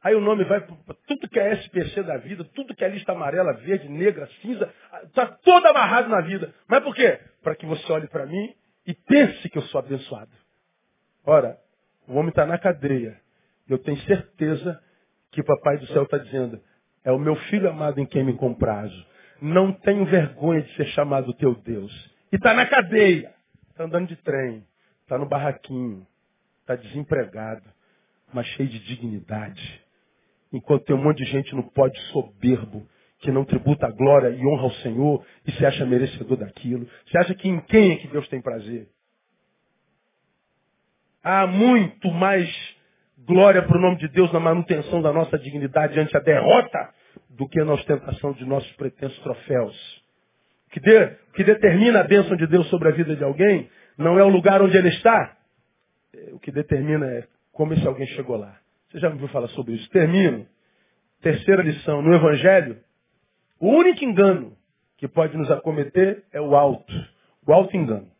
Aí o nome vai para tudo que é SPC da vida, tudo que é lista amarela, verde, negra, cinza, está todo amarrado na vida. Mas por quê? Para que você olhe para mim e pense que eu sou abençoado. Ora, o homem está na cadeia. Eu tenho certeza que o Papai do Céu está dizendo, é o meu filho amado em quem me comprazo. Não tenho vergonha de ser chamado teu Deus. E está na cadeia. Está andando de trem. Está no barraquinho. Está desempregado. Mas cheio de dignidade. Enquanto tem um monte de gente no pódio soberbo que não tributa a glória e honra ao Senhor e se acha merecedor daquilo. Você acha que em quem é que Deus tem prazer? Há muito mais glória para o nome de Deus na manutenção da nossa dignidade ante a derrota do que na ostentação de nossos pretensos troféus. O que, de, o que determina a bênção de Deus sobre a vida de alguém não é o lugar onde ele está. O que determina é como esse alguém chegou lá. Você já me ouviu falar sobre isso? Termino. Terceira lição. No Evangelho, o único engano que pode nos acometer é o alto. O alto engano.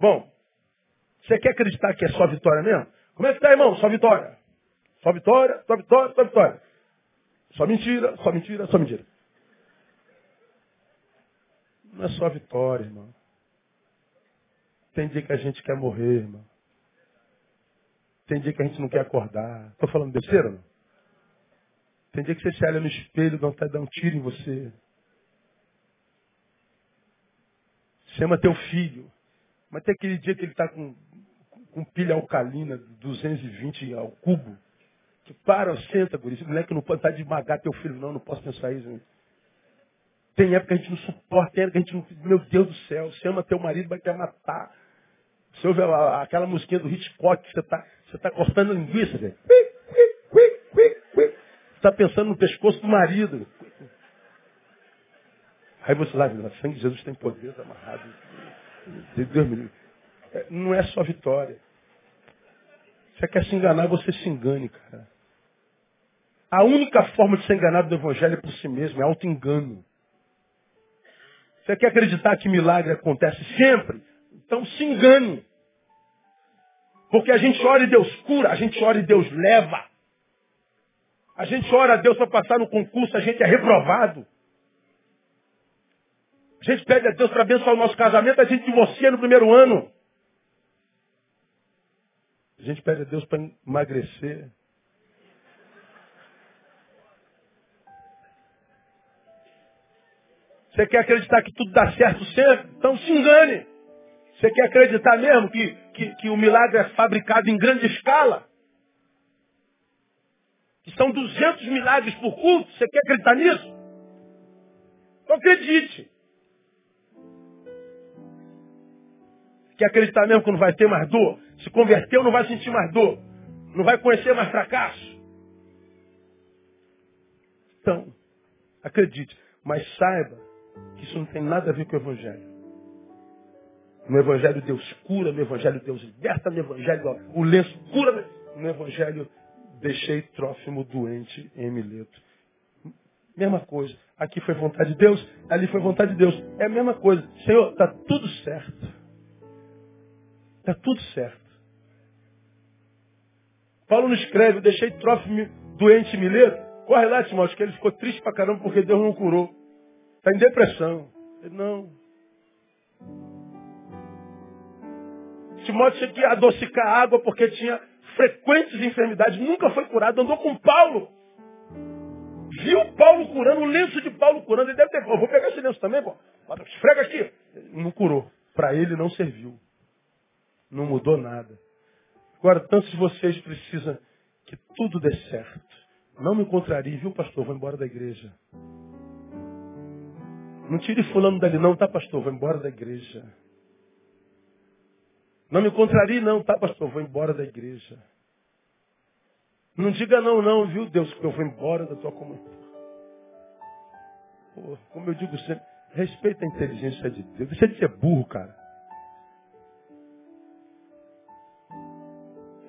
Bom, você quer acreditar que é só vitória mesmo? Como é que tá, irmão? Só vitória. Só vitória, só vitória, só vitória. Só mentira, só mentira, só mentira. Não é só vitória, irmão. Tem dia que a gente quer morrer, irmão. Tem dia que a gente não quer acordar. Estou falando besteira, não? Tem dia que você se olha no espelho e dá vontade de dar um tiro em você. Você ama teu filho. Mas tem aquele dia que ele está com, com pilha alcalina, 220 ao cubo. Que para, senta, guri. Esse moleque não pode estar tá de esmagar teu filho, não. Não posso pensar isso. Tem época que a gente não suporta, tem época que a gente não. Meu Deus do céu, você ama teu marido, vai querer matar. Você ouve aquela musiquinha do Hitchcock, você está você tá cortando linguiça, velho. Você está pensando no pescoço do marido. Aí você lá, o sangue de Jesus tem poder tá amarrado. Deus me livre. É, não é só vitória. Você quer se enganar, você se engane, cara. A única forma de ser enganado do Evangelho é por si mesmo, é auto-engano. Você quer acreditar que milagre acontece sempre? Então se engane. Porque a gente ora e Deus cura, a gente ora e Deus leva. A gente ora a Deus para passar no concurso, a gente é reprovado. A gente pede a Deus para abençoar o nosso casamento, a gente divorcia no primeiro ano. A gente pede a Deus para emagrecer. Você quer acreditar que tudo dá certo sempre? Então se engane. Você quer acreditar mesmo que, que, que o milagre é fabricado em grande escala? Que são 200 milagres por culto? Você quer acreditar nisso? Não acredite. Quer acreditar mesmo que não vai ter mais dor? Se converteu, não vai sentir mais dor. Não vai conhecer mais fracasso. Então, acredite. Mas saiba que isso não tem nada a ver com o Evangelho. No Evangelho Deus cura, no Evangelho Deus liberta, no Evangelho o lenço cura. No Evangelho deixei Trófimo doente em Mileto. Mesma coisa. Aqui foi vontade de Deus, ali foi vontade de Deus. É a mesma coisa. Senhor, está tudo certo. Está tudo certo. Paulo não escreve, deixei Trófimo doente em Mileto. Corre lá, Timóteo, que ele ficou triste pra caramba porque Deus não curou. Está em depressão. Ele, não. Timóteo tinha que adocicar água porque tinha frequentes enfermidades. Nunca foi curado. Andou com Paulo. Viu Paulo curando, o lenço de Paulo curando. Ele deve ter, vou pegar esse lenço também, pô. Esfrega aqui. Não curou. Para ele não serviu. Não mudou nada. Agora, tantos de vocês precisam que tudo dê certo. Não me encontraria, viu, pastor? Vou embora da igreja. Não tire fulano dali, não, tá, pastor? Vou embora da igreja. Não me encontraria, não, tá, pastor? Vou embora da igreja. Não diga não, não, viu, Deus, que eu vou embora da tua comunidade. Pô, como eu digo sempre, respeita a inteligência de Deus. Deixa de ser burro, cara.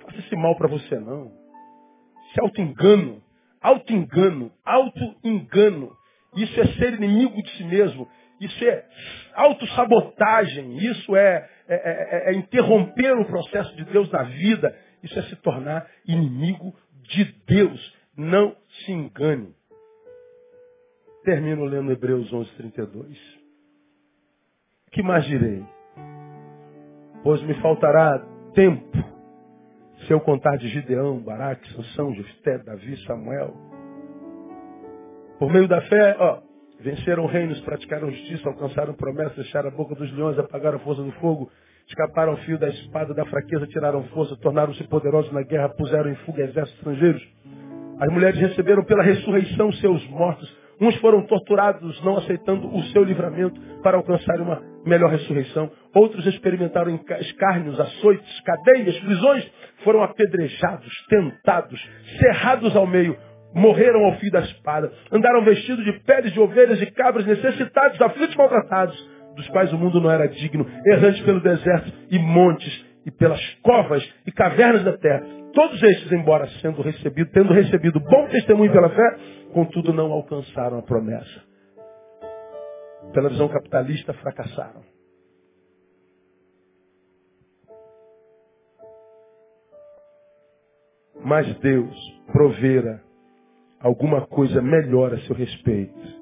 Faça esse mal para você, não. É auto-engano. Auto-engano. Auto-engano. Isso é ser inimigo de si mesmo. Isso é autossabotagem. Isso é, é, é, é, interromper o processo de Deus na vida. Isso é se tornar inimigo de Deus. Não se engane. Termino lendo Hebreus 11, 32. Que mais direi? Pois me faltará tempo se eu contar de Gideão, Baraque, Sansão, Jefté, Davi, Samuel. Por meio da fé, ó, Venceram reinos, praticaram justiça, alcançaram promessas, fecharam a boca dos leões, apagaram a força do fogo, escaparam ao fio da espada, da fraqueza, tiraram força, tornaram-se poderosos na guerra, puseram em fuga exércitos estrangeiros. As mulheres receberam pela ressurreição seus mortos. Uns foram torturados, não aceitando o seu livramento para alcançar uma melhor ressurreição. Outros experimentaram escárnios, açoites, cadeias, prisões. Foram apedrejados, tentados, cerrados ao meio morreram ao fim da espada. Andaram vestidos de peles de ovelhas e cabras, necessitados, aflitos maltratados, dos quais o mundo não era digno, errantes pelo deserto e montes, e pelas covas e cavernas da terra. Todos estes, embora sendo recebido, tendo recebido bom testemunho pela fé, contudo não alcançaram a promessa. Pela visão capitalista, fracassaram. Mas Deus provera alguma coisa melhor a seu respeito.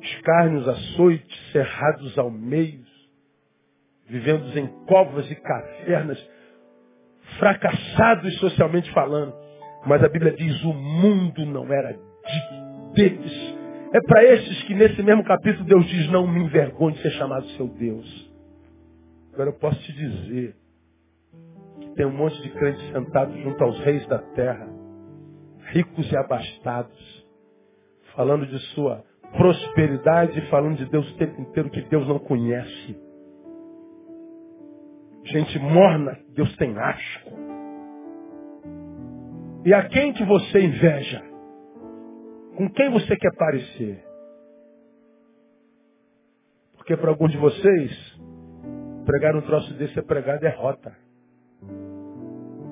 Escárnios, açoites, cerrados ao meio, vivendo em covas e cavernas, fracassados socialmente falando. Mas a Bíblia diz, o mundo não era digno deles. É para esses que nesse mesmo capítulo Deus diz, não me envergonhe de ser chamado seu Deus. Agora eu posso te dizer tem um monte de crentes sentados junto aos reis da terra, ricos e abastados, falando de sua prosperidade, falando de Deus o tempo inteiro que Deus não conhece. Gente morna, Deus tem asco. E a quem que você inveja? Com quem você quer parecer? Porque para alguns de vocês, pregar um troço desse é pregar derrota.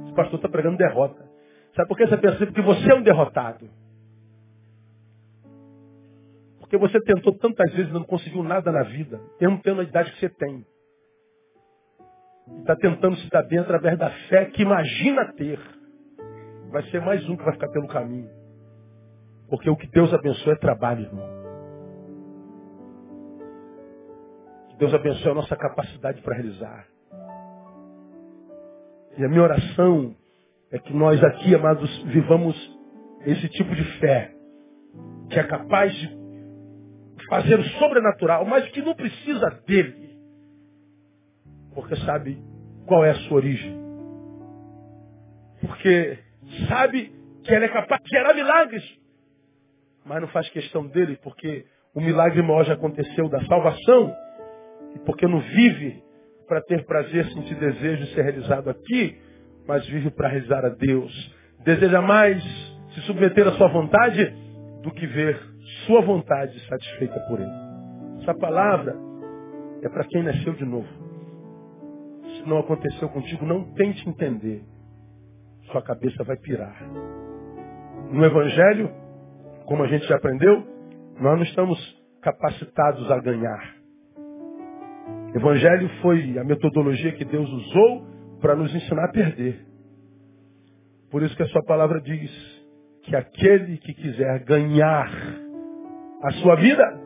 Esse pastor está pregando derrota. Sabe por que você pensa Porque você é um derrotado. Porque você tentou tantas vezes e não conseguiu nada na vida, mesmo tendo a idade que você tem. Está tentando se dar bem através da fé que imagina ter. Vai ser mais um que vai ficar pelo caminho. Porque o que Deus abençoa é trabalho, irmão. Deus abençoe a nossa capacidade para realizar. E a minha oração é que nós aqui, amados, vivamos esse tipo de fé, que é capaz de fazer o sobrenatural, mas que não precisa dele, porque sabe qual é a sua origem. Porque sabe que ele é capaz de gerar milagres, mas não faz questão dele, porque o milagre maior já aconteceu da salvação, e porque não vive para ter prazer, sentir desejo de ser realizado aqui, mas vive para realizar a Deus. Deseja mais se submeter à sua vontade do que ver sua vontade satisfeita por ele. Essa palavra é para quem nasceu de novo. Se não aconteceu contigo, não tente entender. Sua cabeça vai pirar. No Evangelho, como a gente já aprendeu, nós não estamos capacitados a ganhar. Evangelho foi a metodologia que Deus usou para nos ensinar a perder. Por isso que a sua palavra diz que aquele que quiser ganhar a sua vida,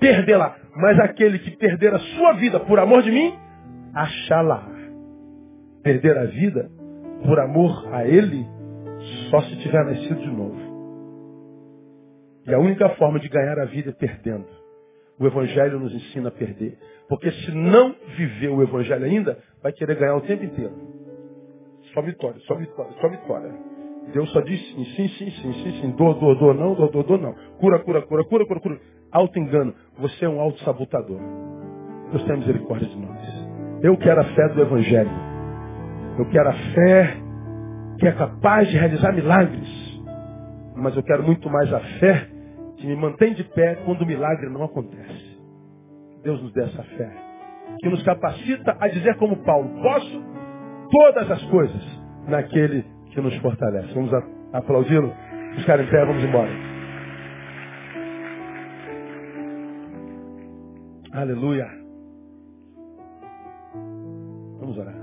perdê-la. Mas aquele que perder a sua vida por amor de mim, achá-la. Perder a vida por amor a ele, só se tiver nascido de novo. E a única forma de ganhar a vida é perdendo. O Evangelho nos ensina a perder. Porque se não viver o Evangelho ainda, vai querer ganhar o tempo inteiro. Só vitória, só vitória, só vitória. Deus só diz sim, sim, sim, sim, sim, sim. Dor, dor, dor, não, dor, dor, dor, não. Cura, cura, cura, cura, cura, cura. Auto-engano. Você é um auto-sabotador. Deus tenha misericórdia de nós. Eu quero a fé do Evangelho. Eu quero a fé que é capaz de realizar milagres. Mas eu quero muito mais a fé que me mantém de pé quando o milagre não acontece. Deus nos dê essa fé. Que nos capacita a dizer como Paulo, posso todas as coisas naquele que nos fortalece. Vamos aplaudi-lo? Ficar em pé, vamos embora. Aleluia. Vamos orar.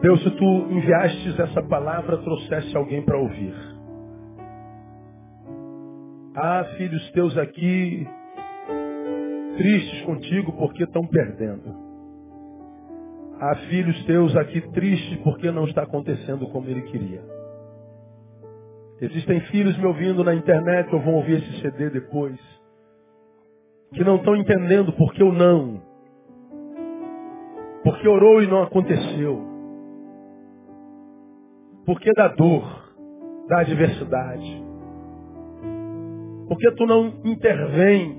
Deus, se tu enviastes essa palavra, trouxesse alguém para ouvir. Há filhos teus aqui tristes contigo porque estão perdendo. Há filhos teus aqui tristes porque não está acontecendo como ele queria. Existem filhos me ouvindo na internet ou vão ouvir esse CD depois, que não estão entendendo porque o não. Porque orou e não aconteceu. Porque da dor, da adversidade porque tu não intervém.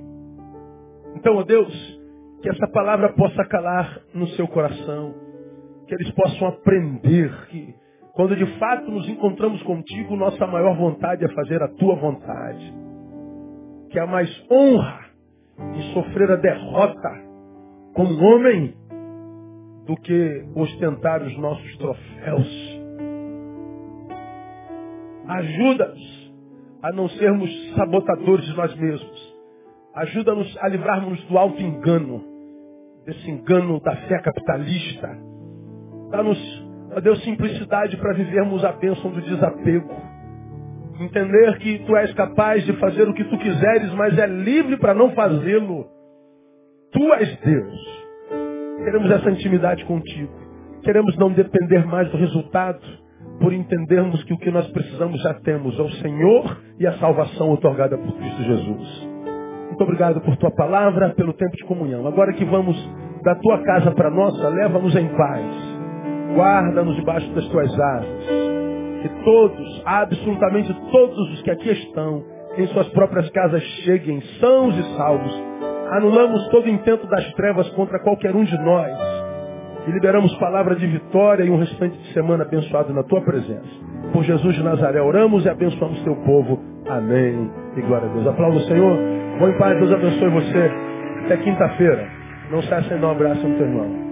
Então, ó Deus, que essa palavra possa calar no seu coração, que eles possam aprender que quando de fato nos encontramos contigo, nossa maior vontade é fazer a tua vontade. Que há mais honra em sofrer a derrota como homem do que ostentar os nossos troféus. Ajuda-nos a não sermos sabotadores de nós mesmos. Ajuda-nos a livrarmos do alto engano, desse engano da fé capitalista. Dá-nos, ó Deus, simplicidade para vivermos a bênção do desapego. Entender que tu és capaz de fazer o que tu quiseres, mas é livre para não fazê-lo. Tu és Deus. Queremos essa intimidade contigo. Queremos não depender mais do resultado por entendermos que o que nós precisamos já temos, é o Senhor e a salvação otorgada por Cristo Jesus. Muito obrigado por tua palavra, pelo tempo de comunhão. Agora que vamos da tua casa para a nossa, leva-nos em paz. Guarda-nos debaixo das tuas asas. Que todos, absolutamente todos os que aqui estão, em suas próprias casas cheguem sãos e salvos. Anulamos todo intento das trevas contra qualquer um de nós. E liberamos palavra de vitória e um restante de semana abençoado na tua presença. Por Jesus de Nazaré oramos e abençoamos teu povo. Amém. E glória a Deus. Aplauda o Senhor. Bom em paz. Deus abençoe você. Até quinta-feira. Não cesse em dar um abraço no teu irmão.